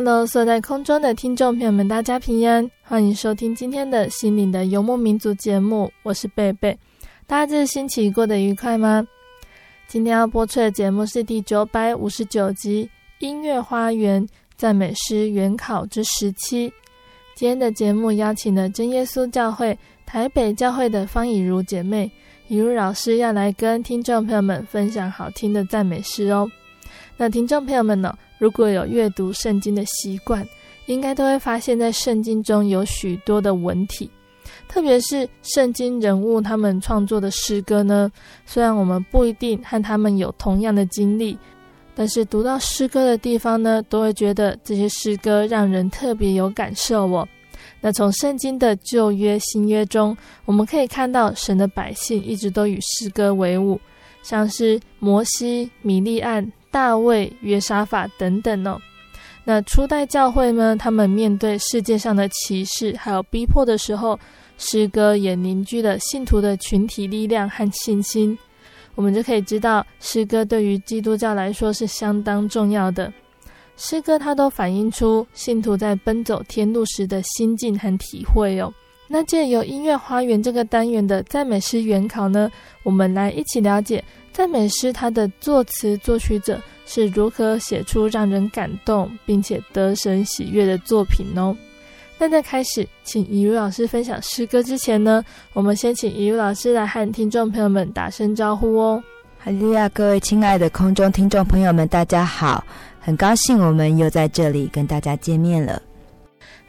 Hello，所在空中的听众朋友们，大家平安，欢迎收听今天的心灵的游牧民族节目，我是贝贝。大家这星期过得愉快吗？今天要播出的节目是第九百五十九集《音乐花园赞美诗原考之十七》。今天的节目邀请了真耶稣教会台北教会的方以如姐妹，以如老师要来跟听众朋友们分享好听的赞美诗哦。那听众朋友们呢？如果有阅读圣经的习惯，应该都会发现，在圣经中有许多的文体，特别是圣经人物他们创作的诗歌呢。虽然我们不一定和他们有同样的经历，但是读到诗歌的地方呢，都会觉得这些诗歌让人特别有感受哦。那从圣经的旧约、新约中，我们可以看到神的百姓一直都与诗歌为伍，像是摩西、米利暗。大卫、约沙法等等哦，那初代教会呢，他们面对世界上的歧视还有逼迫的时候，诗歌也凝聚了信徒的群体力量和信心。我们就可以知道，诗歌对于基督教来说是相当重要的。诗歌它都反映出信徒在奔走天路时的心境和体会哦。那借由音乐花园这个单元的赞美诗原考呢，我们来一起了解。赞美诗，它的作词作曲者是如何写出让人感动并且得神喜悦的作品哦？那在开始请以如老师分享诗歌之前呢，我们先请以如老师来和听众朋友们打声招呼哦。哈利亚，各位亲爱的空中听众朋友们，大家好，很高兴我们又在这里跟大家见面了。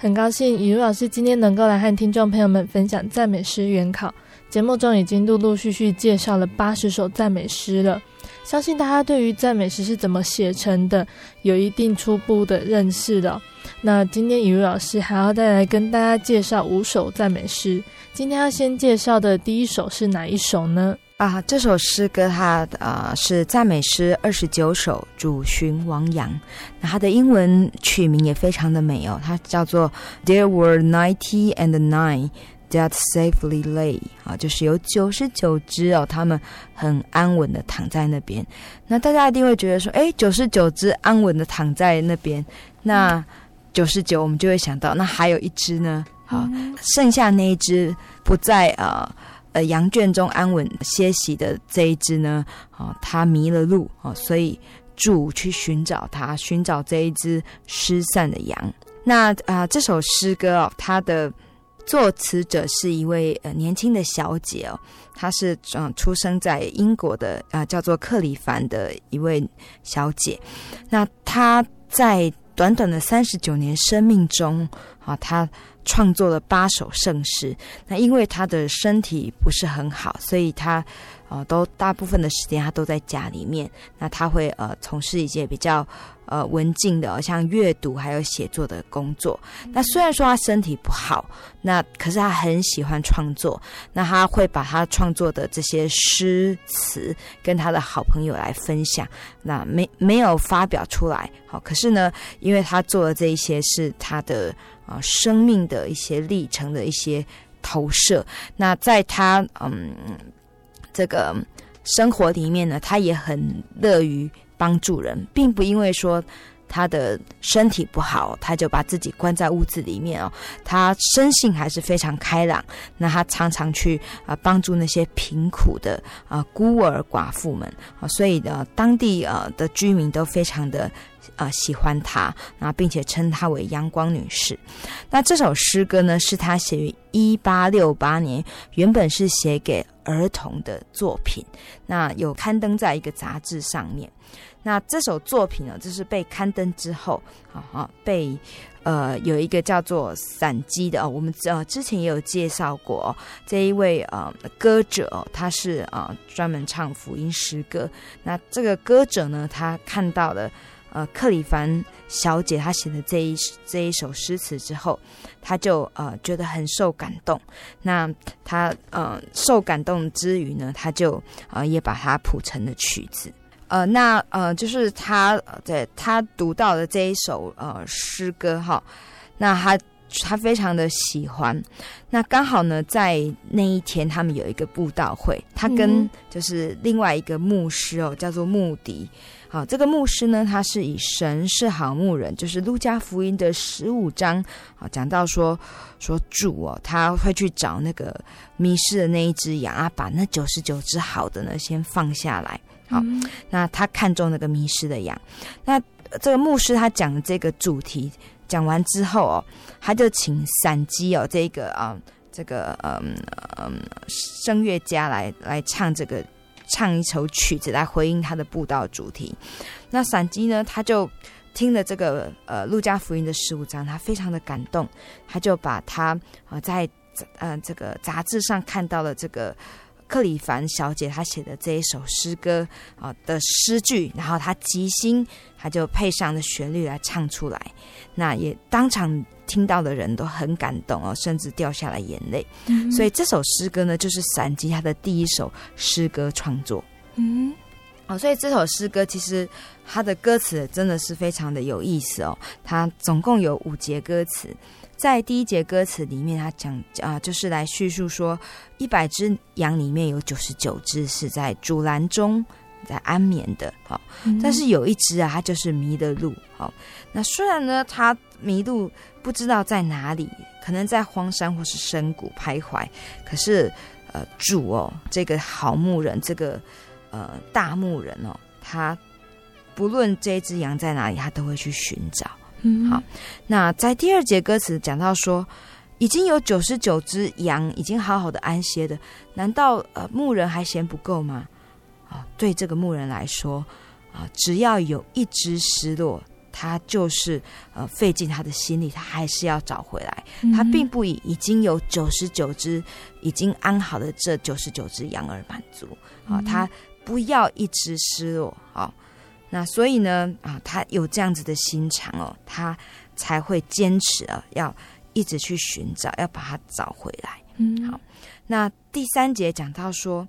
很高兴以如老师今天能够来和听众朋友们分享赞美诗原考。节目中已经陆陆续续介绍了八十首赞美诗了，相信大家对于赞美诗是怎么写成的，有一定初步的认识了。那今天以如老师还要再来跟大家介绍五首赞美诗。今天要先介绍的第一首是哪一首呢？啊，这首诗歌它啊是赞美诗二十九首，主寻王羊。那它的英文曲名也非常的美哦，它叫做 There were ninety and nine。That safely lay 啊，就是有九十九只哦，他们很安稳的躺在那边。那大家一定会觉得说，哎，九十九只安稳的躺在那边，那九十九我们就会想到，那还有一只呢？好，剩下那一只不在呃呃羊圈中安稳歇息的这一只呢？哦，他迷了路哦，所以主去寻找他，寻找这一只失散的羊。那啊、这首诗歌哦，它的。作词者是一位呃年轻的小姐哦，她是嗯出生在英国的啊、叫做克里凡的一位小姐。那她在短短的三十九年生命中啊，她创作了八首圣诗。那因为他的身体不是很好，所以他。呃，都大部分的时间他都在家里面。那他会呃从事一些比较呃文静的，像阅读还有写作的工作。那虽然说他身体不好，那可是他很喜欢创作。那他会把他创作的这些诗词跟他的好朋友来分享。那没没有发表出来，好，可是呢，因为他做的这一些是他的啊、生命的一些历程的一些。投射。那在他嗯这个生活里面呢，他也很乐于帮助人，并不因为说。他的身体不好，他就把自己关在屋子里面哦。他生性还是非常开朗，那他常常去啊、帮助那些贫苦的啊、孤儿寡妇们啊、所以呢，当地呃的居民都非常的啊、喜欢他，那并且称她为阳光女士。那这首诗歌呢，是他写于一八六八年，原本是写给儿童的作品，那有刊登在一个杂志上面。那这首作品呢，就是被刊登之后，啊啊，被呃有一个叫做散姬的，我们呃之前也有介绍过这一位呃歌者，他是啊专门唱福音诗歌。那这个歌者呢，他看到了呃克里凡小姐她写的这一这一首诗词之后，他就呃觉得很受感动。那他呃受感动之余呢，他就呃也把它谱成了曲子。呃，那呃，就是他对他读到的这一首呃诗歌哈，那他他非常的喜欢。那刚好呢，在那一天他们有一个布道会，他跟就是另外一个牧师哦，叫做穆迪。好，这个牧师呢，他是以神是好牧人，就是路加福音的十五章啊，讲到说说主哦，他会去找那个迷失的那一只羊啊，把那九十九只好的呢先放下来。好，那他看中那个迷失的羊，那这个牧师他讲的这个主题讲完之后哦，他就请散姬哦这个啊这个嗯嗯声乐家来来唱这个唱一首曲子来回应他的布道主题。那散姬呢，他就听了这个呃路加福音的十五章，他非常的感动，他就把他啊在呃这个杂志上看到了这个。克里凡小姐她写的这一首诗歌啊的诗句，然后她即兴，她就配上了旋律来唱出来，那也当场听到的人都很感动哦，甚至掉下了眼泪。嗯、所以这首诗歌呢，就是散姬她的第一首诗歌创作。嗯，哦，所以这首诗歌其实它的歌词真的是非常的有意思哦，它总共有五节歌词。在第一节歌词里面，他讲啊，就是来叙述说，一百只羊里面有九十九只是在竹篮中在安眠的，好，但是有一只啊，它就是迷了路，好，那虽然呢，它迷路不知道在哪里，可能在荒山或是深谷徘徊，可是呃，主哦，这个好牧人，这个呃大牧人哦，他不论这只羊在哪里，他都会去寻找。嗯，好。那在第二节歌词讲到说，已经有九十九只羊已经好好的安歇的，难道呃牧人还嫌不够吗？啊，对这个牧人来说，啊，只要有一只失落，他就是呃费尽他的心力，他还是要找回来。他并不以已经有九十九只已经安好的这九十九只羊而满足啊，他不要一只失落啊。那所以呢，啊，他有这样子的心肠哦，他才会坚持啊，要一直去寻找，要把它找回来。嗯，好。那第三节讲到说，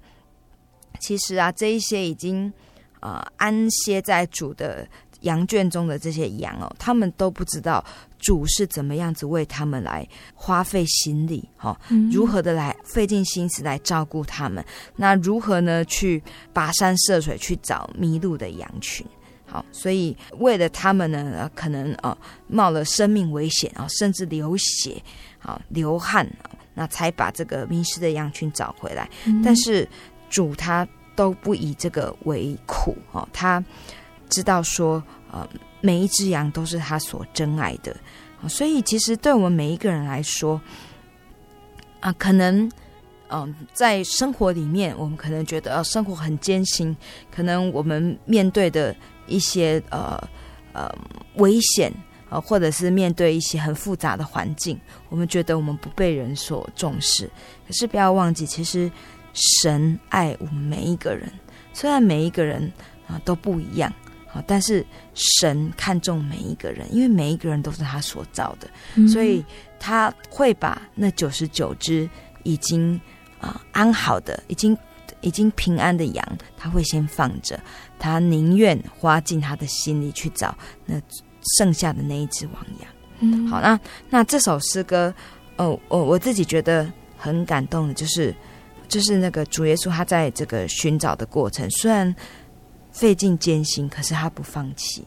其实啊，这一些已经啊、呃、安歇在主的羊圈中的这些羊哦，他们都不知道主是怎么样子为他们来花费心力，哈、哦，如何的来费尽心思来照顾他们。那如何呢？去跋山涉水去找迷路的羊群，好，所以为了他们呢，可能啊、呃、冒了生命危险啊，甚至流血啊流汗，那才把这个迷失的羊群找回来。嗯、但是主他都不以这个为苦，哦，他。知道说，呃，每一只羊都是他所珍爱的，所以其实对我们每一个人来说，啊、可能，嗯、在生活里面，我们可能觉得，呃，生活很艰辛，可能我们面对的一些，呃，呃，危险，呃，或者是面对一些很复杂的环境，我们觉得我们不被人所重视。可是不要忘记，其实神爱我们每一个人，虽然每一个人啊、都不一样。但是神看中每一个人因为每一个人都是他所造的所以他会把那九十九只已经啊安好的已经已经平安的羊他会先放着他宁愿花尽他的心力去找那剩下的那一只王羊。嗯。好那那这首诗歌哦我我自己觉得很感动的就是就是那个主耶稣他在这个寻找的过程虽然费尽艰辛可是他不放弃。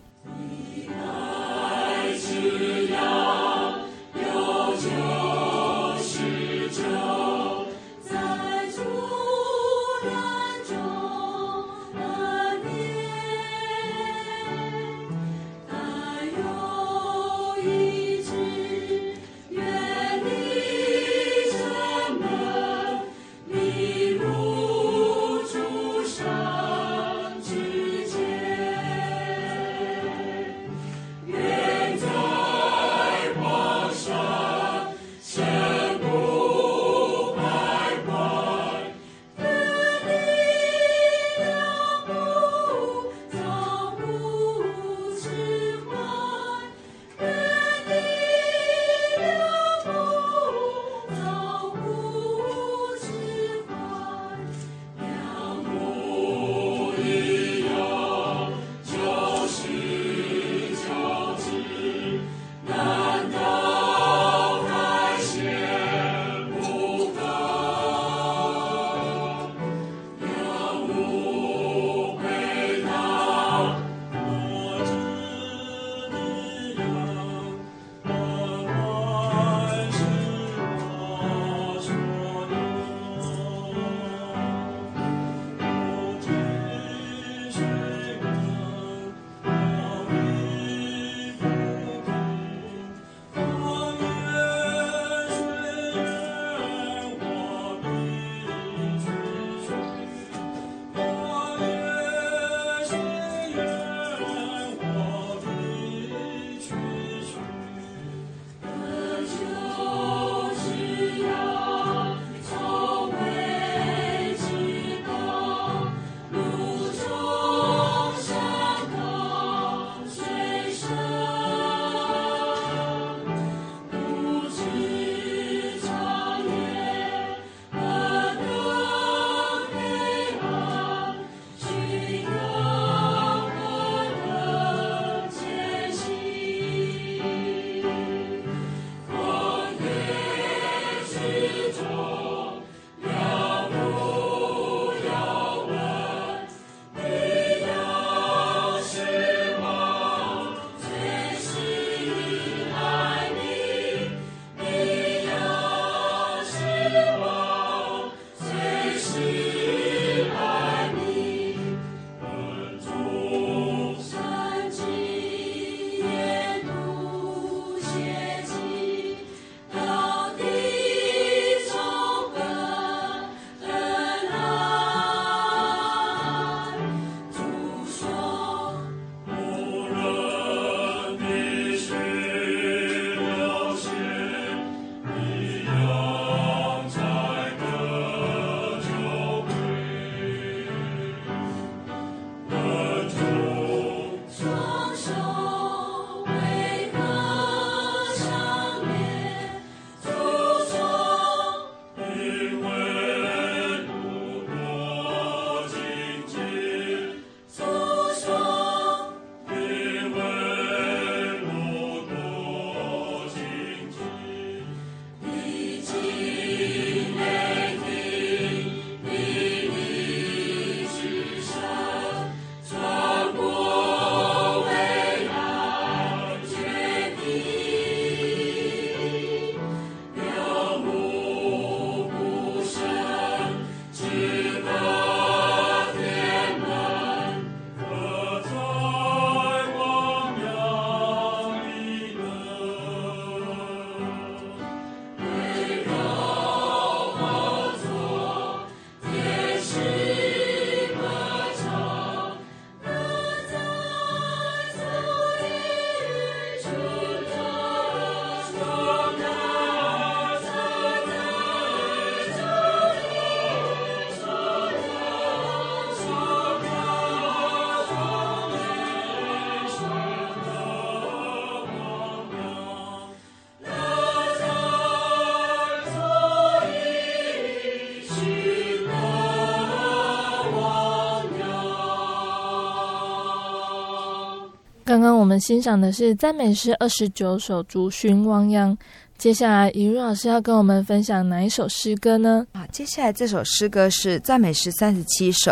那我们欣赏的是《赞美诗二十九首》竹熏汪洋。接下来，怡如老师要跟我们分享哪一首诗歌呢？啊，接下来这首诗歌是《赞美诗三十七首》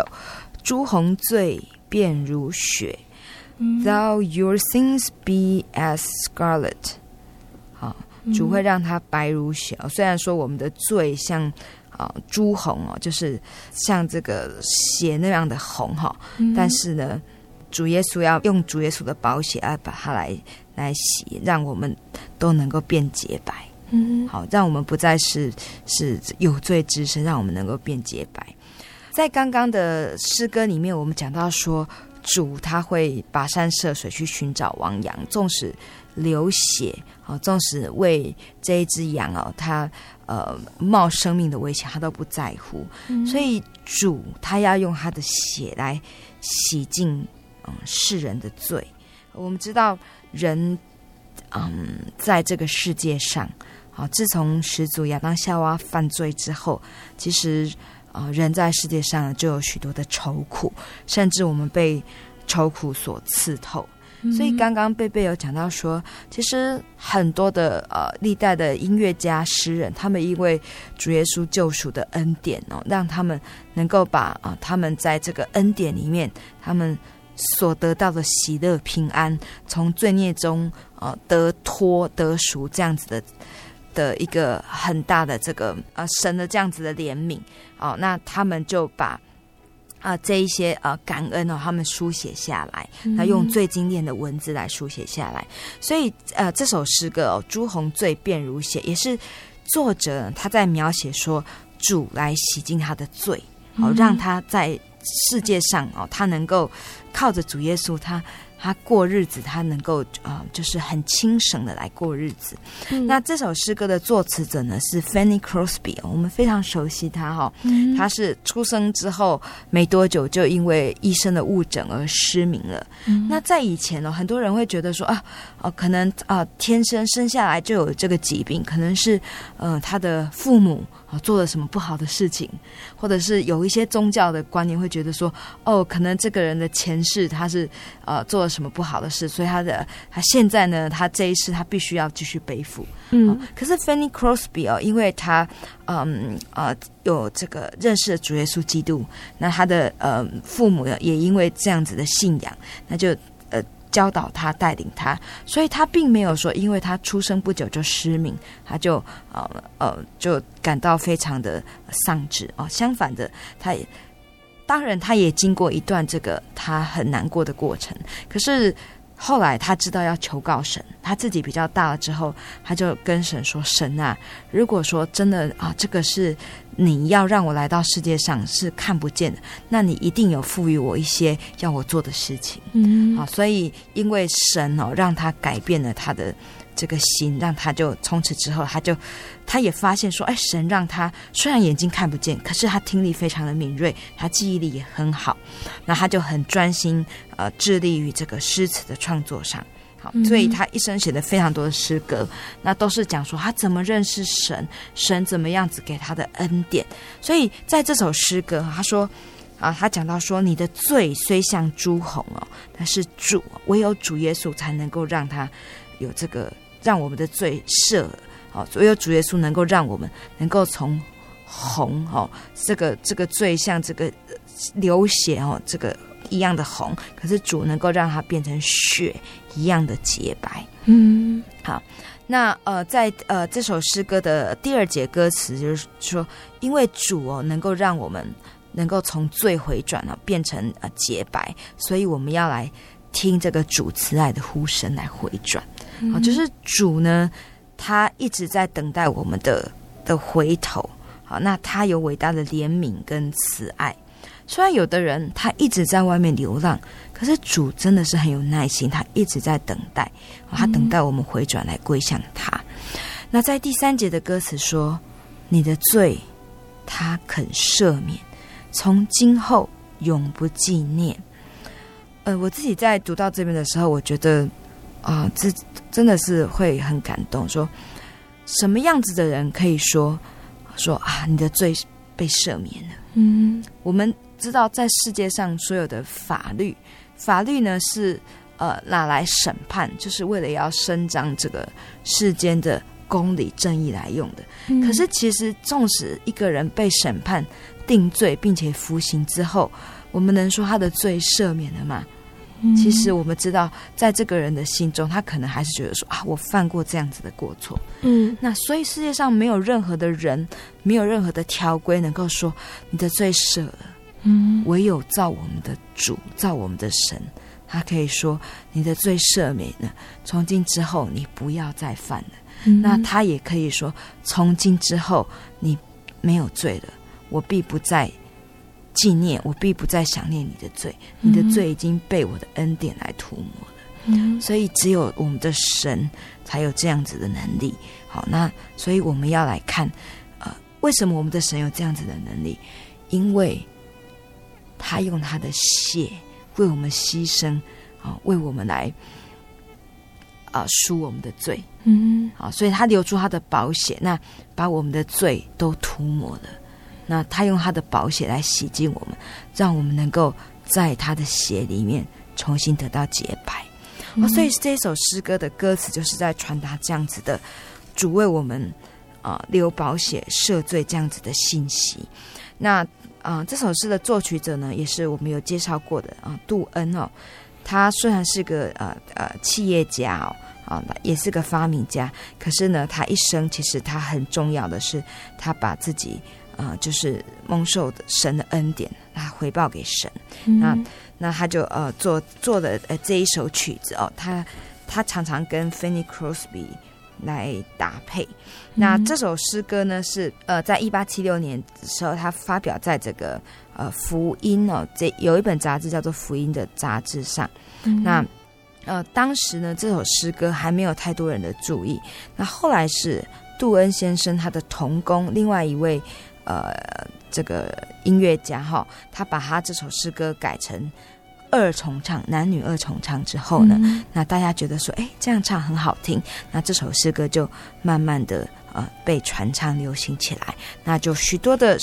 朱红醉便如雪。Thou, your sins be as scarlet。好，只会让它白如雪。虽然说我们的罪像啊朱红哦，就是像这个血那样的红哈，但是呢。主耶稣要用主耶稣的宝血来把它来。来洗，让我们都能够变洁白。嗯，好，让我们不再是是有罪之身，让我们能够变洁白。在刚刚的诗歌里面，我们讲到说，主他会跋山涉水去寻找亡羊，纵使流血，好，纵使为这一只羊哦，他呃冒生命的危险，他都不在乎。嗯，所以主他要用他的血来洗净嗯世人的罪。我们知道。人，嗯，在这个世界上，啊，自从始祖亚当夏娃犯罪之后，其实啊，人在世界上就有许多的愁苦，甚至我们被愁苦所刺透。嗯、所以刚刚贝贝有讲到说，其实很多的呃历代的音乐家、诗人，他们因为主耶稣救赎的恩典哦，让他们能够把啊、呃，他们在这个恩典里面，他们。所得到的喜乐平安，从罪孽中呃得脱得赎，这样子的的一个很大的这个呃神的这样子的怜悯。哦，那他们就把啊、呃、这一些呃感恩哦，他们书写下来，那用最精炼的文字来书写下来，所以呃这首诗歌哦，朱红最便如写，也是作者他在描写说主来洗净他的罪，好、哦、让他在世界上哦，他能够。靠着主耶稣，他他过日子，他能够啊、呃，就是很轻省的来过日子。嗯、那这首诗歌的作词者呢是 Fanny Crosby，我们非常熟悉他哈。嗯、他是出生之后没多久就因为医生的误诊而失明了。嗯、那在以前呢，很多人会觉得说啊，哦、呃，可能啊、呃，天生生下来就有这个疾病，可能是呃他的父母。做了什么不好的事情，或者是有一些宗教的观念会觉得说，哦，可能这个人的前世他是呃做了什么不好的事，所以他的他现在呢，他这一世他必须要继续背负。嗯、哦，可是 Fanny Crosby 哦，因为他嗯呃有这个认识了主耶稣基督，那他的呃父母呢也因为这样子的信仰，那就。教导他，带领他，所以他并没有说，因为他出生不久就失明，他就呃呃就感到非常的丧志哦。相反的，他也当然他也经过一段这个他很难过的过程，可是。后来他知道要求告神，他自己比较大了之后，他就跟神说：“神啊，如果说真的啊，这个是你要让我来到世界上是看不见的，那你一定有赋予我一些要我做的事情。”嗯，好，所以因为神哦，让他改变了他的。这个心让他就从此之后，他就他也发现说，哎，神让他虽然眼睛看不见，可是他听力非常的敏锐，他记忆力也很好，那他就很专心呃，致力于这个诗词的创作上。好，所以他一生写的非常多的诗歌，那都是讲说他怎么认识神，神怎么样子给他的恩典。所以在这首诗歌，他说啊，他讲到说，你的罪虽像朱红哦，但是主唯有主耶稣才能够让他有这个。让我们的罪赦，好，所有主耶稣能够让我们能够从红哦，这个这个罪像这个流血哦，这个一样的红，可是主能够让它变成血一样的洁白。嗯，好，那呃，在呃这首诗歌的第二节歌词就是说，因为主哦能够让我们能够从罪回转了，变成呃洁白，所以我们要来听这个主慈爱的呼声来回转。啊，就是主呢，他一直在等待我们的的回头。好，那他有伟大的怜悯跟慈爱。虽然有的人他一直在外面流浪，可是主真的是很有耐心，他一直在等待，他等待我们回转来归向他。那在第三节的歌词说：“你的罪，他肯赦免，从今后永不纪念。”呃，我自己在读到这边的时候，我觉得。啊，这真的是会很感动。说什么样子的人可以说说啊，你的罪被赦免了？嗯，我们知道，在世界上所有的法律，法律呢是呃拿来审判，就是为了要伸张这个世间的公理正义来用的。嗯、可是其实，纵使一个人被审判定罪并且服刑之后，我们能说他的罪赦免了吗？嗯、其实我们知道，在这个人的心中，他可能还是觉得说啊，我犯过这样子的过错。嗯，那所以世界上没有任何的人，没有任何的条规能够说你的罪赦了。嗯，唯有造我们的主，造我们的神，他可以说你的罪赦免了，从今之后你不要再犯了。嗯、那他也可以说，从今之后你没有罪了，我必不再纪念，我必不再想念你的罪，你的罪已经被我的恩典来涂抹了。嗯，所以只有我们的神才有这样子的能力。好，那所以我们要来看，呃，为什么我们的神有这样子的能力？因为他用他的血为我们牺牲，啊，为我们来啊赎我们的罪，嗯，啊，所以他留出他的宝血，那把我们的罪都涂抹了。那他用他的宝血来洗净我们，让我们能够在他的血里面重新得到洁白。啊，所以这首诗歌的歌词就是在传达这样子的主为我们啊流宝血赦罪这样子的信息。那啊、呃，这首诗的作曲者呢，也是我们有介绍过的啊、呃，杜恩哦。他虽然是个呃呃企业家哦，啊、呃，也是个发明家，可是呢，他一生其实他很重要的是，他把自己啊、呃，就是蒙受的神的恩典，他回报给神。嗯、那那他就呃做做的呃这一首曲子哦，他他常常跟 Fanny Crosby。来搭配，那这首诗歌呢是呃，在一八七六年的时候，他发表在这个呃福音哦，这有一本杂志叫做《福音》的杂志上。嗯、那呃，当时呢，这首诗歌还没有太多人的注意。那后来是杜恩先生他的同工，另外一位呃这个音乐家哈、哦，他把他这首诗歌改成。二重唱，男女二重唱之后呢，嗯、那大家觉得说，哎，这样唱很好听，那这首诗歌就慢慢的呃被传唱流行起来，那就许多的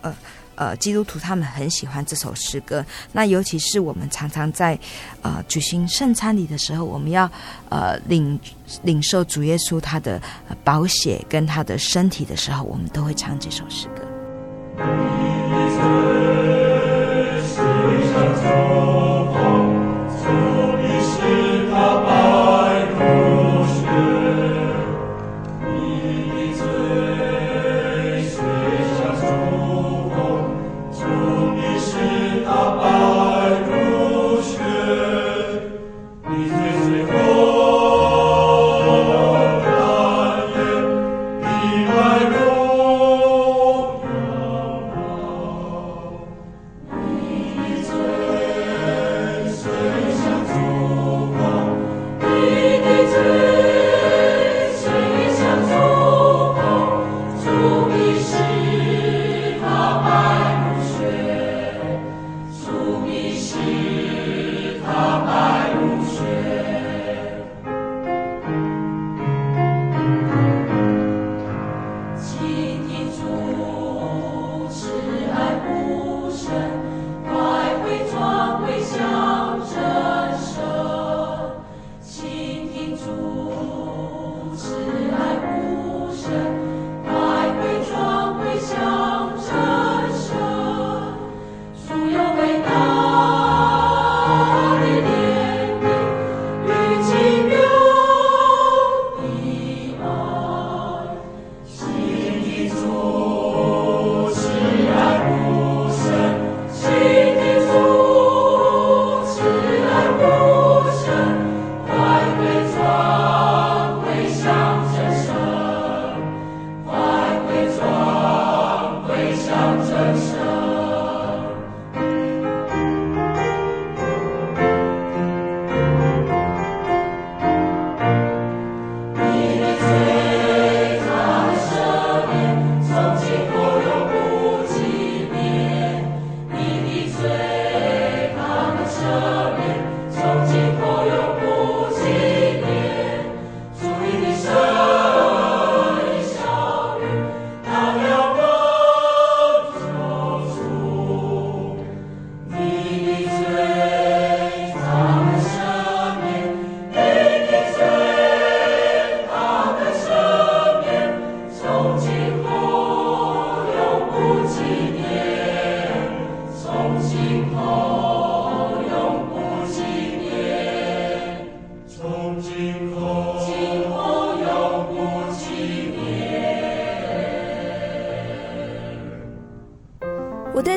呃呃基督徒他们很喜欢这首诗歌，那尤其是我们常常在呃举行圣餐礼的时候，我们要呃领领受主耶稣他的宝血跟他的身体的时候，我们都会唱这首诗歌。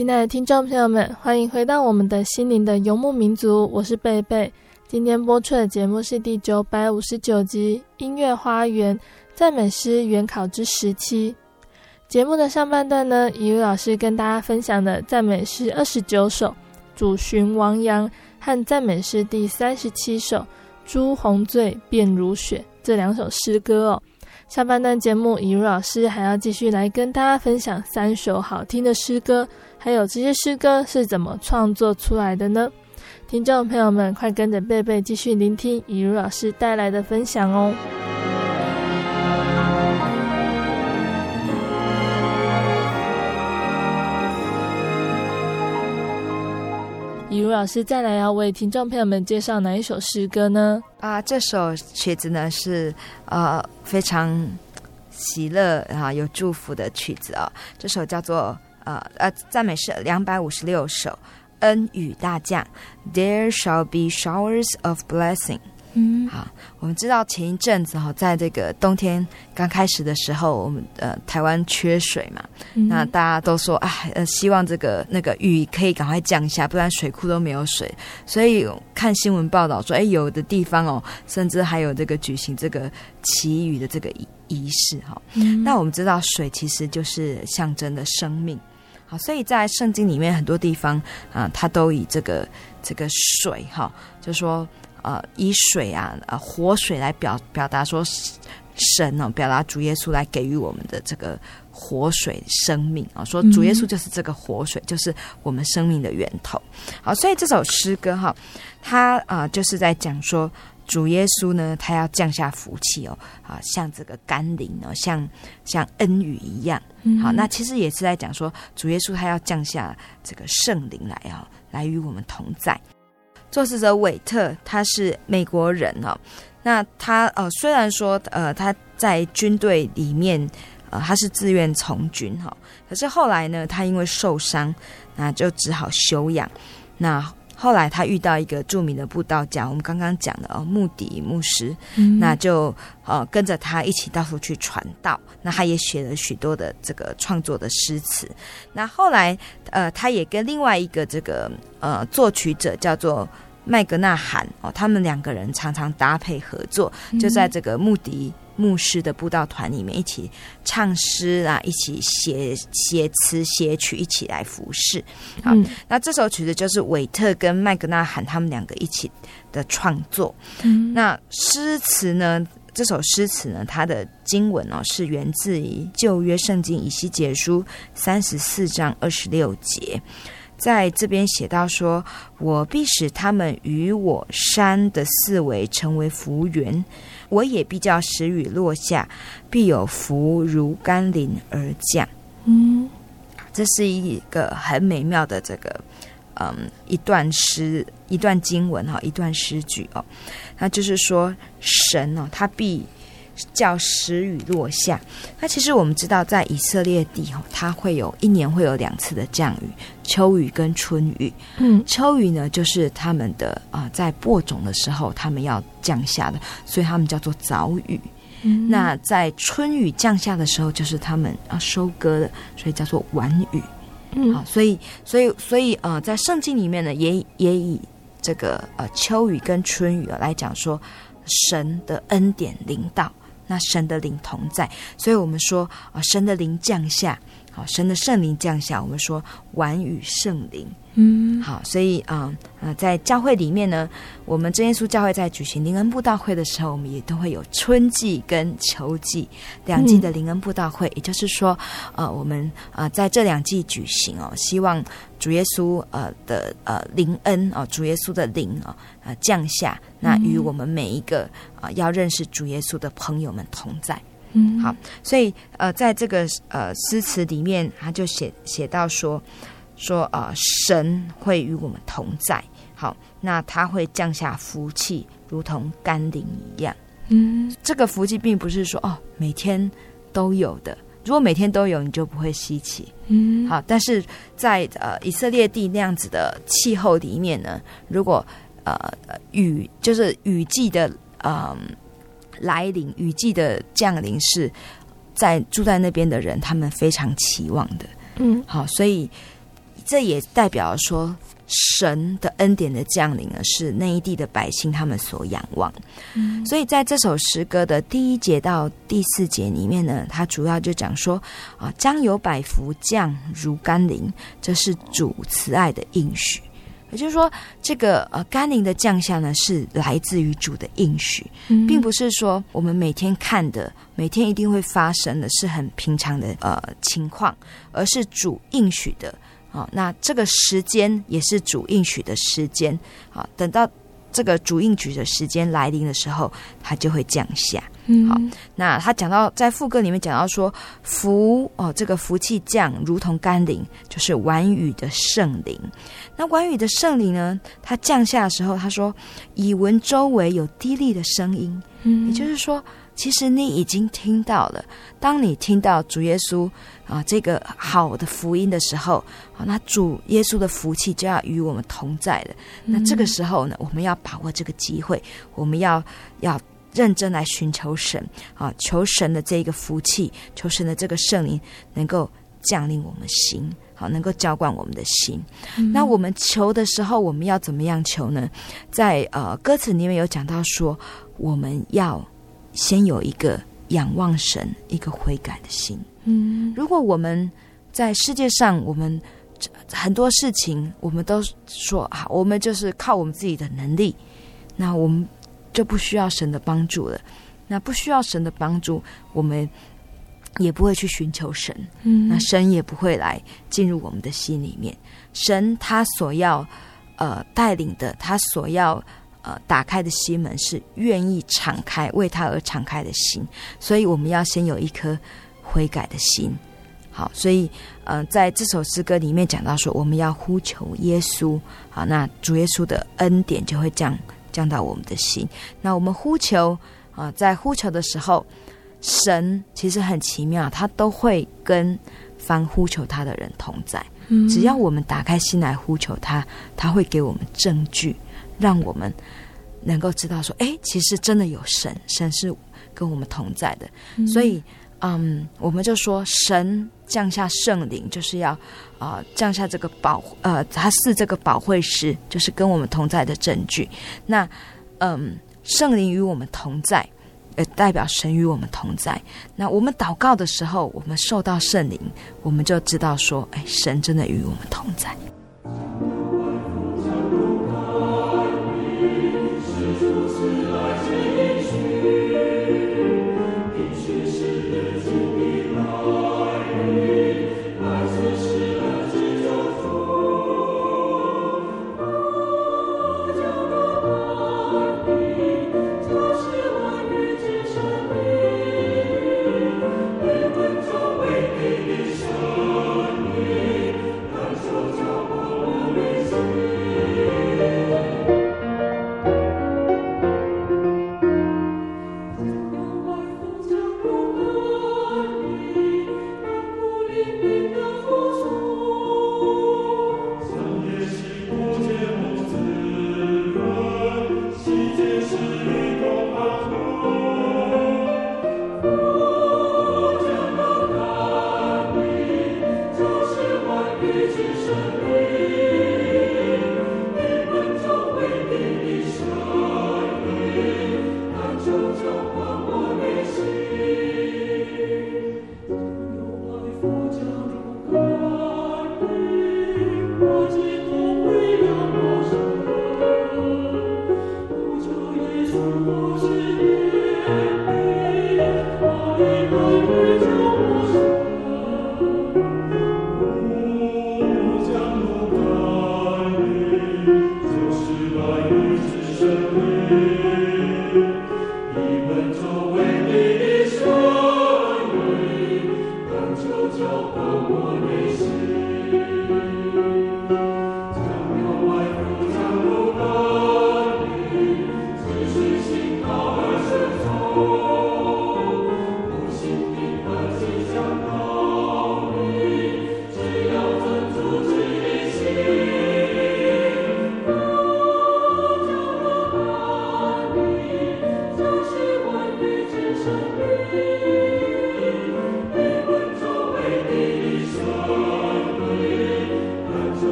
亲爱的听众朋友们，欢迎回到我们的心灵的游牧民族，我是贝贝。今天播出的节目是第九百五十九集《音乐花园赞美诗原考之十期》。节目的上半段呢，怡如老师跟大家分享的赞美诗二十九首《主寻王阳》和赞美诗第三十七首《朱红醉变如雪》这两首诗歌哦。下半段节目，怡如老师还要继续来跟大家分享三首好听的诗歌，还有这些诗歌是怎么创作出来的呢？听众朋友们，快跟着贝贝继续聆听以如老师带来的分享哦！以如老师再来要为听众朋友们介绍哪一首诗歌呢？啊，这首曲子呢是呃非常喜乐啊有祝福的曲子啊、哦，这首叫做呃呃赞美诗两百五十六首。恩雨大降，There shall be showers of blessing。嗯，好，我们知道前一阵子哈，在这个冬天刚开始的时候，我们呃台湾缺水嘛，嗯、那大家都说啊，呃，希望这个那个雨可以赶快降下，不然水库都没有水。所以看新闻报道说，哎，有的地方哦，甚至还有这个举行这个祈雨的这个仪仪式哈。嗯、那我们知道水其实就是象征的生命。好，所以在圣经里面很多地方啊、呃，它都以这个这个水哈，就说呃，以水啊，呃，活水来表表达说神呢、哦，表达主耶稣来给予我们的这个活水生命啊，说主耶稣就是这个活水，嗯、就是我们生命的源头。好，所以这首诗歌哈，它啊、呃，就是在讲说。主耶稣呢，他要降下福气哦，啊，像这个甘霖哦，像像恩雨一样。好，那其实也是在讲说，主耶稣他要降下这个圣灵来啊，来与我们同在。作词者韦特他是美国人哦，那他呃虽然说呃他在军队里面呃他是自愿从军哈，可是后来呢，他因为受伤，那就只好休养。那后来他遇到一个著名的布道家，我们刚刚讲的哦，穆迪牧师，嗯、那就呃跟着他一起到处去传道。那他也写了许多的这个创作的诗词。那后来呃，他也跟另外一个这个呃作曲者叫做麦格纳罕哦，他们两个人常常搭配合作，就在这个穆迪。牧师的布道团里面一起唱诗啊，一起写写词写曲，一起来服侍。好，嗯、那这首曲子就是韦特跟麦格纳罕他们两个一起的创作。嗯、那诗词呢？这首诗词呢？它的经文哦，是源自于旧约圣经以西结书三十四章二十六节，在这边写到说：“我必使他们与我山的四围成为福源。”我也必叫时雨落下，必有福如甘霖而降。嗯，这是一个很美妙的这个，嗯，一段诗，一段经文哈，一段诗句哦。那就是说，神哦，他必。叫时雨落下。那其实我们知道，在以色列地吼，它会有一年会有两次的降雨，秋雨跟春雨。嗯，秋雨呢，就是他们的啊、呃，在播种的时候，他们要降下的，所以他们叫做早雨。嗯，那在春雨降下的时候，就是他们要收割的，所以叫做晚雨。嗯，好，所以所以所以呃，在圣经里面呢，也也以这个呃秋雨跟春雨来讲说，神的恩典临到。那神的灵同在，所以我们说啊，神的灵降下，好，神的圣灵降下，我们说完与圣灵。嗯，好，所以啊，呃，在教会里面呢，我们真耶稣教会在举行灵恩布道会的时候，我们也都会有春季跟秋季两季的灵恩布道会，嗯、也就是说，呃，我们啊、呃、在这两季举行哦，希望主耶稣呃的呃灵恩哦、呃，主耶稣的灵啊啊、呃、降下，那与我们每一个啊、呃、要认识主耶稣的朋友们同在。嗯，好，所以呃，在这个呃诗词里面，他就写写到说。说啊、呃，神会与我们同在，好，那他会降下福气，如同甘霖一样。嗯，这个福气并不是说哦每天都有的，如果每天都有，你就不会稀奇。嗯，好，但是在呃以色列地那样子的气候里面呢，如果呃雨就是雨季的嗯、呃、来临，雨季的降临是在住在那边的人他们非常期望的。嗯，好，所以。这也代表说，神的恩典的降临呢，是那一地的百姓他们所仰望。嗯，所以在这首诗歌的第一节到第四节里面呢，它主要就讲说啊，将有百福降如甘霖，这是主慈爱的应许。也就是说，这个呃甘霖的降下呢，是来自于主的应许，并不是说我们每天看的、每天一定会发生的是很平常的呃情况，而是主应许的。好，那这个时间也是主应许的时间。好，等到这个主应许的时间来临的时候，它就会降下。嗯，好，那他讲到在副歌里面讲到说福哦，这个福气降如同甘霖，就是晚雨的圣灵。那晚雨的圣灵呢，它降下的时候，他说以闻周围有滴沥的声音。嗯，也就是说。其实你已经听到了，当你听到主耶稣啊这个好的福音的时候，啊，那主耶稣的福气就要与我们同在了。那这个时候呢，我们要把握这个机会，我们要要认真来寻求神啊，求神的这个福气，求神的这个圣灵能够降临我们心，好，能够浇灌我们的心。嗯。那我们求的时候，我们要怎么样求呢？在呃歌词里面有讲到说，我们要。先有一个仰望神、一个悔改的心。嗯，如果我们在世界上，我们很多事情，我们都说好，我们就是靠我们自己的能力，那我们就不需要神的帮助了。那不需要神的帮助，我们也不会去寻求神。嗯，那神也不会来进入我们的心里面。神他所要呃带领的，他所要。呃，打开的心门是愿意敞开，为他而敞开的心，所以我们要先有一颗悔改的心。好，所以呃，在这首诗歌里面讲到说，我们要呼求耶稣，好，那主耶稣的恩典就会降降到我们的心。那我们呼求啊、呃，在呼求的时候，神其实很奇妙，他都会跟凡呼求他的人同在。嗯，只要我们打开心来呼求他，他会给我们证据。让我们能够知道说，哎，其实真的有神，神是跟我们同在的。嗯、所以，嗯，我们就说，神降下圣灵，就是要啊、呃、降下这个保，呃，他是这个保惠师，就是跟我们同在的证据。那，嗯，圣灵与我们同在，呃，代表神与我们同在。那我们祷告的时候，我们受到圣灵，我们就知道说，哎，神真的与我们同在。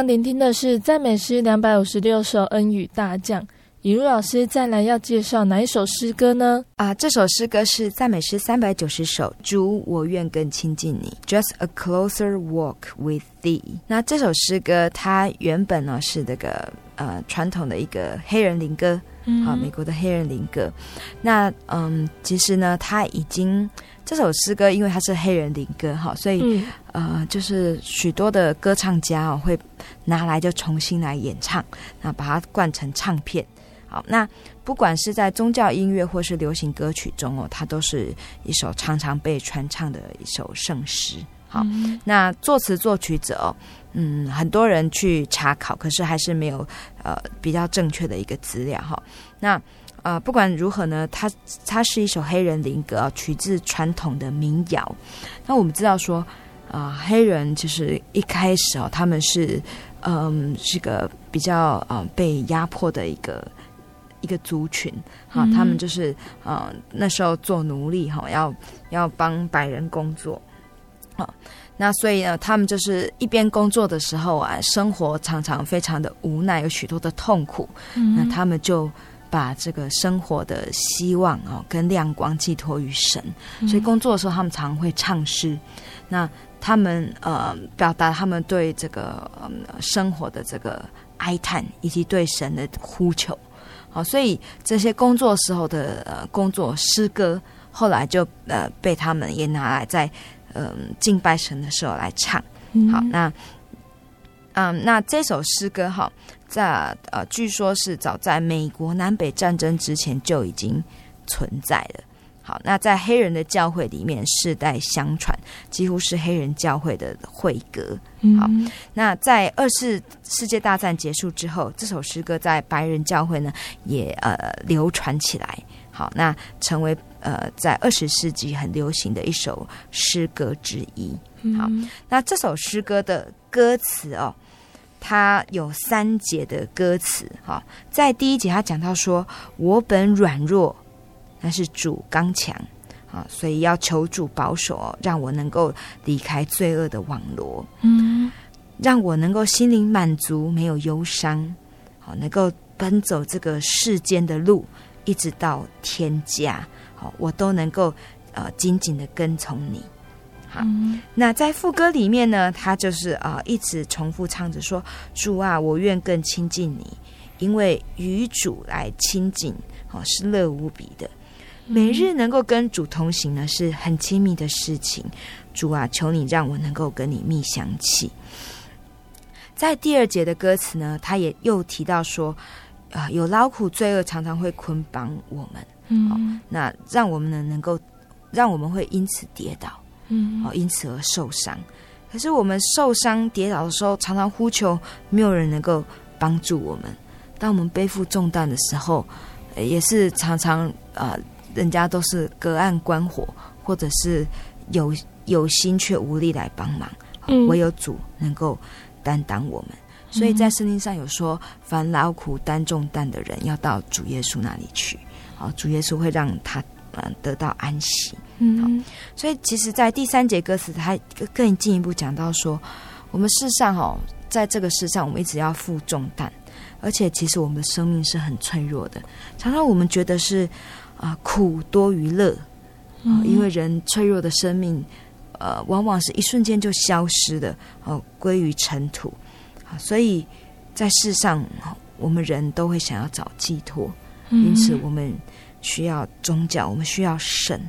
刚聆听的是赞美诗两百五十六首《恩雨大将，尹如老师再来要介绍哪一首诗歌呢？啊，这首诗歌是赞美诗三百九十首，主，我愿更亲近你，Just a closer walk with thee。那这首诗歌它原本呢是这个呃传统的一个黑人灵歌，嗯、啊，美国的黑人灵歌。那嗯，其实呢，他已经。这首诗歌，因为它是黑人灵歌哈，所以、嗯、呃，就是许多的歌唱家哦会拿来就重新来演唱，那把它灌成唱片。好，那不管是在宗教音乐或是流行歌曲中哦，它都是一首常常被传唱的一首圣诗。好，嗯、那作词作曲者哦，嗯，很多人去查考，可是还是没有呃比较正确的一个资料哈。那啊、呃，不管如何呢，它它是一首黑人灵歌，取自传统的民谣。那我们知道说，啊、呃，黑人就是一开始哦，他们是嗯，是个比较啊、呃、被压迫的一个一个族群哈、嗯，他们就是啊、呃、那时候做奴隶哈，要要帮白人工作啊。那所以呢，他们就是一边工作的时候啊，生活常常非常的无奈，有许多的痛苦。嗯、那他们就。把这个生活的希望哦跟亮光寄托于神，所以工作的时候他们常会唱诗。那他们呃表达他们对这个呃生活的这个哀叹以及对神的呼求。好，所以这些工作时候的呃工作诗歌，后来就呃被他们也拿来在嗯、呃、敬拜神的时候来唱。好，那嗯那这首诗歌哈。在呃，据说是早在美国南北战争之前就已经存在了。好，那在黑人的教会里面世代相传，几乎是黑人教会的会歌。好，那在二次世界大战结束之后，这首诗歌在白人教会呢也呃流传起来。好，那成为呃在二十世纪很流行的一首诗歌之一。好，那这首诗歌的歌词哦。它有三节的歌词，哈，在第一节他讲到说：“我本软弱，但是主刚强，啊，所以要求主保守，让我能够离开罪恶的网罗，嗯，让我能够心灵满足，没有忧伤，好，能够奔走这个世间的路，一直到天家，好，我都能够呃紧紧的跟从你。”好，那在副歌里面呢，他就是啊、呃，一直重复唱着说：“主啊，我愿更亲近你，因为与主来亲近，哦，是乐无比的。每日能够跟主同行呢，是很亲密的事情。主啊，求你让我能够跟你密相契。”在第二节的歌词呢，他也又提到说：“啊、呃，有劳苦罪恶常常会捆绑我们，嗯、哦，那让我们呢能够，让我们会因此跌倒。”嗯，哦，因此而受伤。可是我们受伤跌倒的时候，常常呼求，没有人能够帮助我们。当我们背负重担的时候，也是常常啊、呃，人家都是隔岸观火，或者是有有心却无力来帮忙。唯有主能够担当我们。所以在圣经上有说，烦劳苦担重担的人，要到主耶稣那里去。啊，主耶稣会让他。嗯，得到安息。嗯，好，所以其实，在第三节歌词，他更进一步讲到说，我们世上哦，在这个世上，我们一直要负重担，而且其实我们的生命是很脆弱的。常常我们觉得是啊、呃、苦多于乐啊，因为人脆弱的生命，呃，往往是一瞬间就消失的哦，归于尘土啊。所以在世上，我们人都会想要找寄托，因此我们需要宗教，我们需要神。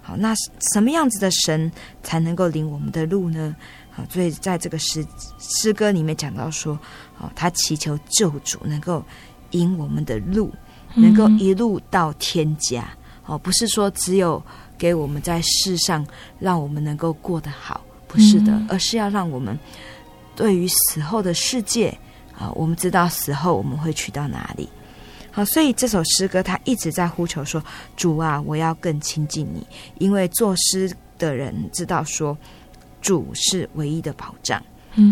好，那什么样子的神才能够领我们的路呢？好，所以在这个诗诗歌里面讲到说，哦，他祈求救主能够引我们的路，能够一路到天家。哦，不是说只有给我们在世上让我们能够过得好，不是的，而是要让我们对于死后的世界啊，我们知道死后我们会去到哪里。好，所以这首诗歌他一直在呼求说：“主啊，我要更亲近你。”因为作诗的人知道说，主是唯一的保障。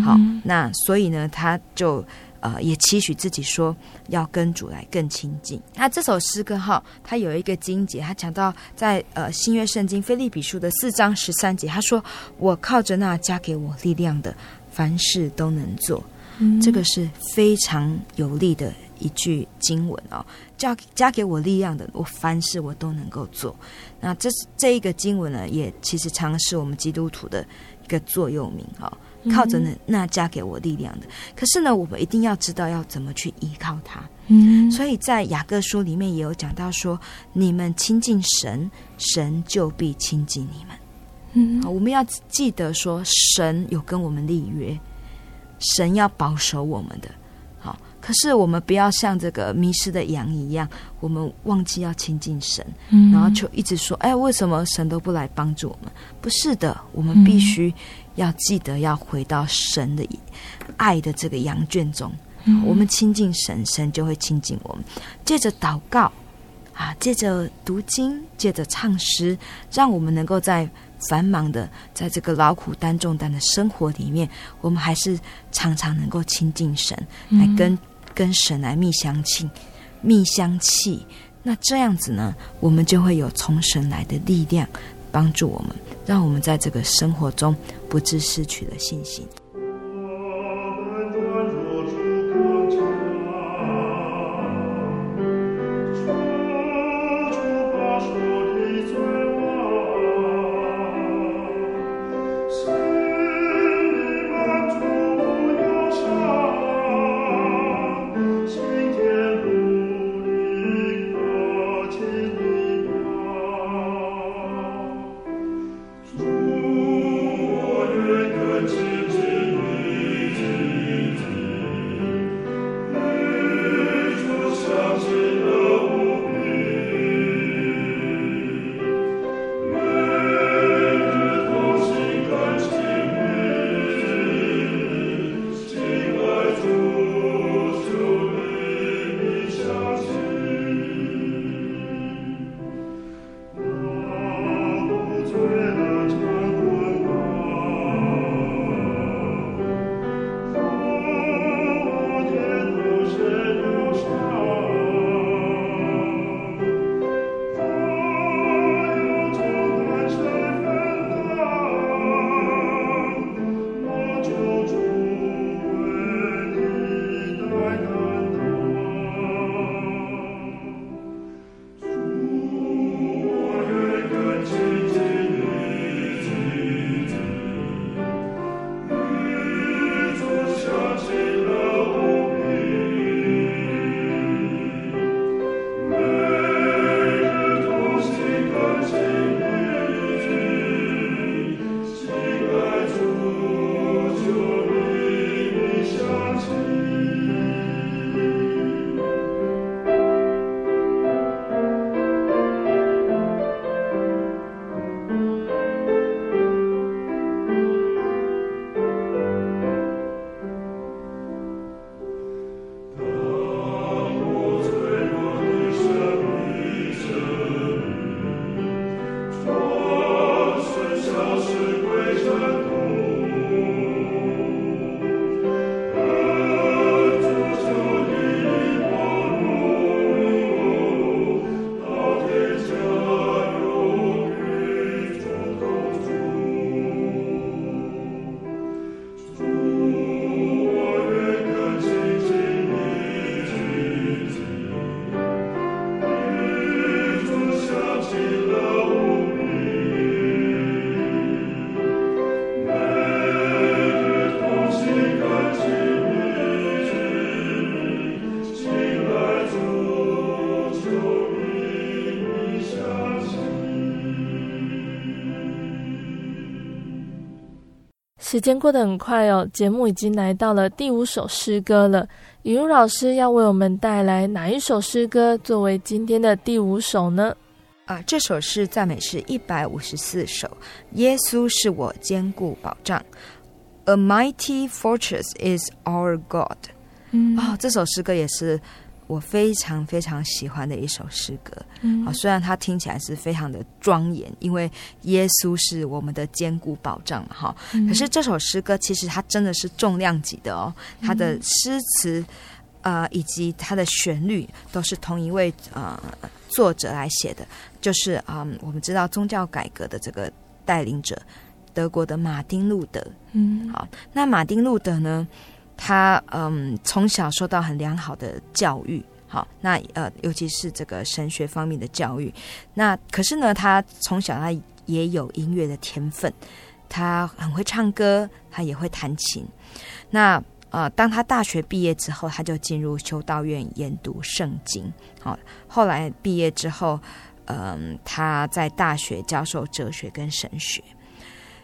好，那所以呢，他就呃也期许自己说要跟主来更亲近。那这首诗歌哈，他有一个经节，他讲到在呃新约圣经菲利比书的四章十三节，他说：“我靠着那加给我力量的，凡事都能做。”这个是非常有力的。一句经文哦，加加给我力量的，我凡事我都能够做。那这是这一个经文呢，也其实常是我们基督徒的一个座右铭哦。靠着呢，那加给我力量的。可是呢，我们一定要知道要怎么去依靠他。嗯，所以在雅各书里面也有讲到说，你们亲近神，神就必亲近你们。嗯，我们要记得说，神有跟我们立约，神要保守我们的。好可是我们不要像这个迷失的羊一样，我们忘记要亲近神，嗯、然后就一直说：“哎，为什么神都不来帮助我们？”不是的，我们必须要记得要回到神的爱的这个羊圈中。嗯、我们亲近神，神就会亲近我们。借着祷告啊，借着读经，借着唱诗，让我们能够在繁忙的在这个劳苦担重担的生活里面，我们还是常常能够亲近神，来跟。跟神来密相亲，密相契，那这样子呢，我们就会有从神来的力量帮助我们，让我们在这个生活中不致失去了信心。时间过得很快哦，节目已经来到了第五首诗歌了。雨如老师要为我们带来哪一首诗歌作为今天的第五首呢？啊，这首是赞美诗一百五十四首。耶稣是我坚固保障，A mighty fortress is our God。嗯，啊，这首诗歌也是。我非常非常喜欢的一首诗歌，嗯，啊，虽然它听起来是非常的庄严，因为耶稣是我们的坚固保障嘛，哈，嗯，可是这首诗歌其实它真的是重量级的哦，它的诗词，呃，以及它的旋律都是同一位呃作者来写的，就是啊，呃，我们知道宗教改革的这个带领者，德国的马丁路德，嗯，好，那马丁路德呢？他嗯，从小受到很良好的教育，好，那呃，尤其是这个神学方面的教育。那可是呢，他从小他也有音乐的天分，他很会唱歌，他也会弹琴。那呃，当他大学毕业之后，他就进入修道院研读圣经。好，后来毕业之后，嗯，他在大学教授哲学跟神学。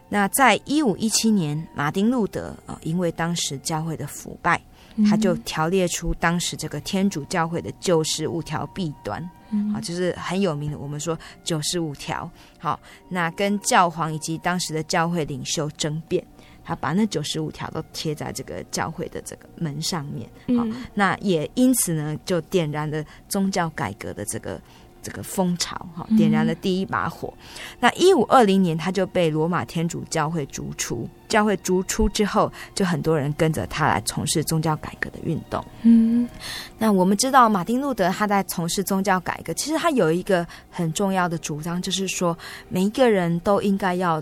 那在一五一七年，马丁路德啊、呃，因为当时教会的腐败，他就条列出当时这个天主教会的九十五条弊端，啊、嗯呃，就是很有名的。我们说九十五条，好，那跟教皇以及当时的教会领袖争辩，他把那九十五条都贴在这个教会的这个门上面，好，嗯、那也因此呢，就点燃了宗教改革的这个。这个风潮哈，点燃了第一把火。嗯、那一五二零年，他就被罗马天主教会逐出。教会逐出之后，就很多人跟着他来从事宗教改革的运动。嗯，那我们知道，马丁路德他在从事宗教改革，其实他有一个很重要的主张，就是说每一个人都应该要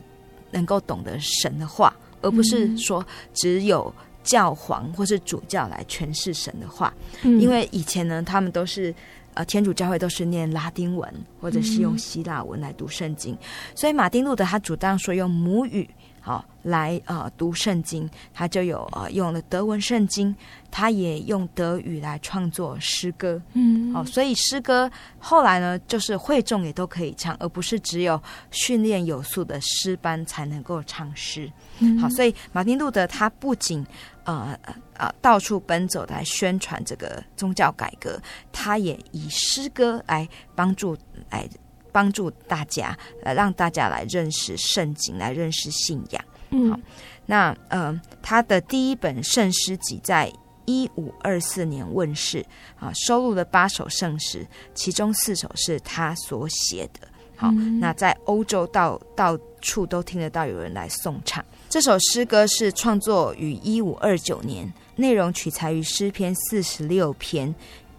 能够懂得神的话，而不是说只有教皇或是主教来诠释神的话。嗯、因为以前呢，他们都是。呃，天主教会都是念拉丁文，或者是用希腊文来读圣经，嗯、所以马丁路德他主张说用母语好、哦、来呃读圣经，他就有呃用了德文圣经，他也用德语来创作诗歌，嗯，好、哦，所以诗歌后来呢，就是会众也都可以唱，而不是只有训练有素的诗班才能够唱诗，嗯，好，所以马丁路德他不仅呃呃，到处奔走来宣传这个宗教改革，他也以诗歌来帮助，来帮助大家，来让大家来认识圣经，来认识信仰。嗯，好，那呃，他的第一本圣诗集在一五二四年问世，啊，收录了八首圣诗，其中四首是他所写的。好，那在欧洲到到处都听得到有人来颂唱。这首诗歌是创作于一五二九年，内容取材于诗篇四十六篇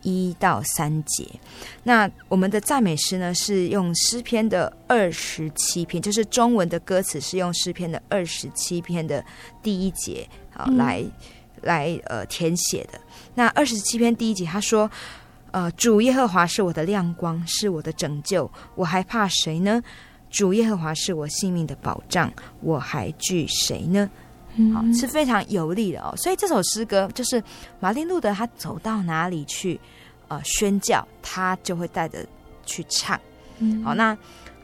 一到三节。那我们的赞美诗呢，是用诗篇的二十七篇，就是中文的歌词是用诗篇的二十七篇的第一节啊来、嗯、来呃填写的。那二十七篇第一节他说：“呃，主耶和华是我的亮光，是我的拯救，我还怕谁呢？”主耶和华是我性命的保障，我还惧谁呢？好，是非常有力的哦。所以这首诗歌就是马丁路德他走到哪里去，呃，宣教，他就会带着去唱。好，那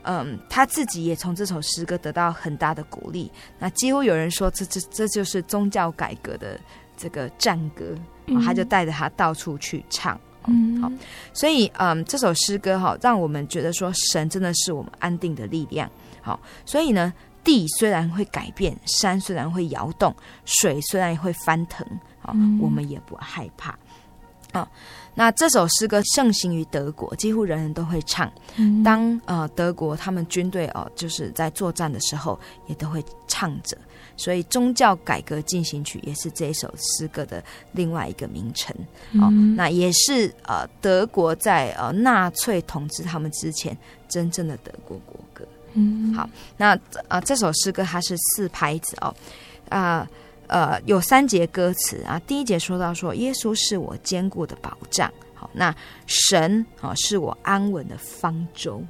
嗯，他自己也从这首诗歌得到很大的鼓励。那几乎有人说这，这这这就是宗教改革的这个战歌，他就带着他到处去唱。嗯，好，所以嗯，这首诗歌哈，让我们觉得说神真的是我们安定的力量。好，所以呢，地虽然会改变，山虽然会摇动，水虽然会翻腾，啊，我们也不害怕。啊，那这首诗歌盛行于德国，几乎人人都会唱。当呃德国他们军队哦，就是在作战的时候，也都会唱着。所以宗教改革进行曲也是这一首诗歌的另外一个名称，哦，那也是呃德国在呃纳粹统治他们之前真正的德国国歌。嗯，好，那啊、呃、这首诗歌它是四拍子哦，啊呃，呃有三节歌词啊，第一节说到说耶稣是我坚固的保障，好，那神啊、哦、是我安稳的方舟。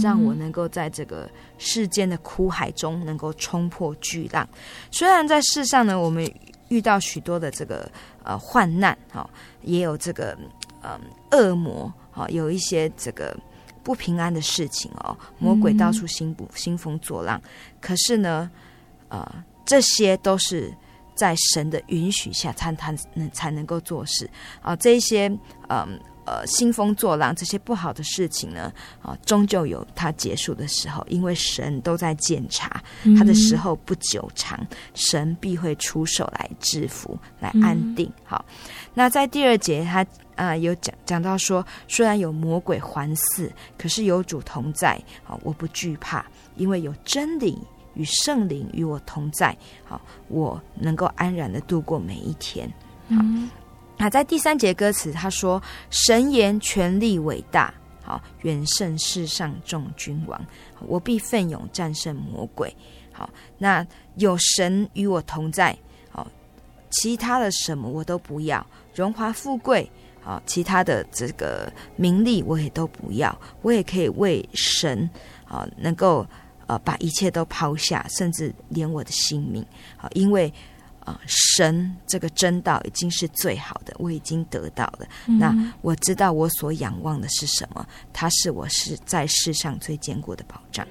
让我能够在这个世间的苦海中能够冲破巨浪。虽然在世上呢，我们遇到许多的这个呃患难，哈，也有这个呃恶魔，哈，有一些这个不平安的事情哦，魔鬼到处兴兴风作浪。可是呢，呃，这些都是在神的允许下，才才能才能够做事啊。这一些嗯。呃，兴风作浪这些不好的事情呢，啊，终究有它结束的时候，因为神都在检查，他的时候不久长，嗯、神必会出手来制服，来安定。嗯、好，那在第二节他，他啊有讲讲到说，虽然有魔鬼环伺，可是有主同在，啊，我不惧怕，因为有真理与圣灵与我同在，好，我能够安然的度过每一天。好。嗯那在第三节歌词，他说：“神言权力伟大，好远胜世上众君王，我必奋勇战胜魔鬼。”好，那有神与我同在，好，其他的什么我都不要，荣华富贵，好，其他的这个名利我也都不要，我也可以为神，啊，能够呃把一切都抛下，甚至连我的性命，啊，因为。啊，神这个真道已经是最好的，我已经得到了。嗯、那我知道我所仰望的是什么，它是我是在世上最坚固的保障。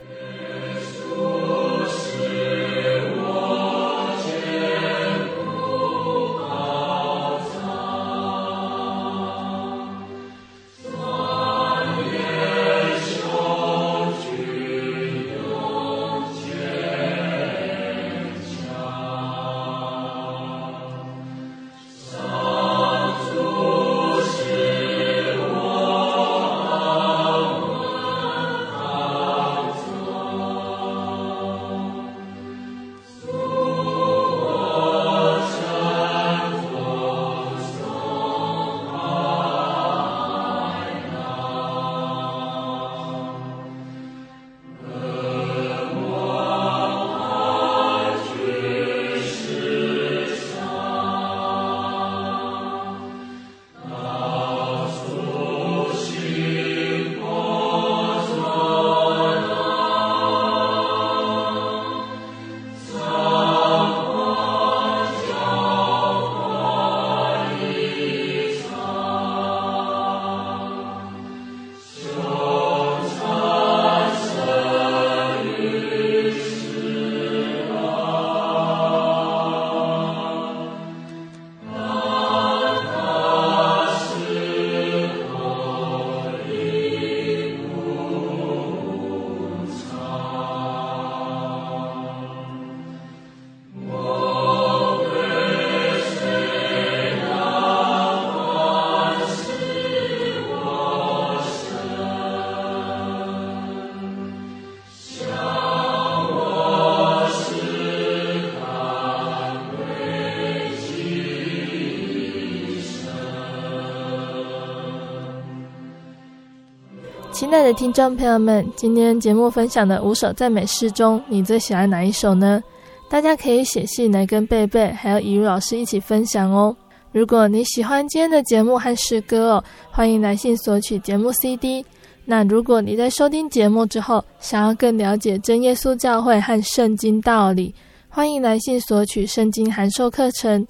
的听众朋友们，今天节目分享的五首赞美诗中，你最喜欢哪一首呢？大家可以写信来跟贝贝还有怡如老师一起分享哦。如果你喜欢今天的节目和诗歌哦，欢迎来信索取节目 CD。那如果你在收听节目之后，想要更了解真耶稣教会和圣经道理，欢迎来信索取圣经函授课程。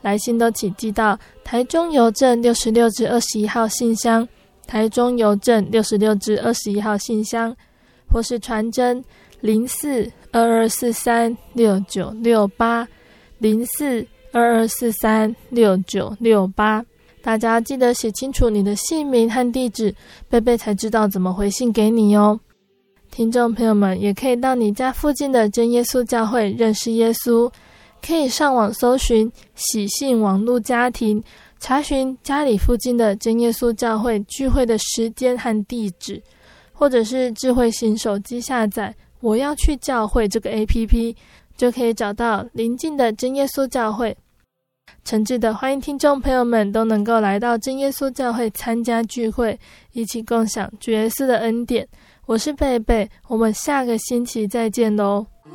来信都请寄到台中邮政六十六至二十一号信箱。台中邮政六十六至二十一号信箱，或是传真零四二二四三六九六八零四二二四三六九六八。大家记得写清楚你的姓名和地址，贝贝才知道怎么回信给你哦。听众朋友们也可以到你家附近的真耶稣教会认识耶稣，可以上网搜寻喜信网络家庭。查询家里附近的真耶稣教会聚会的时间和地址，或者是智慧型手机下载“我要去教会”这个 APP，就可以找到邻近的真耶稣教会。诚挚的欢迎听众朋友们都能够来到真耶稣教会参加聚会，一起共享主耶稣的恩典。我是贝贝，我们下个星期再见喽。我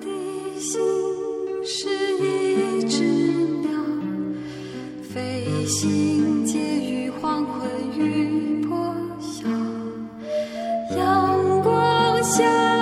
的心是心结于黄昏与破晓，阳光下。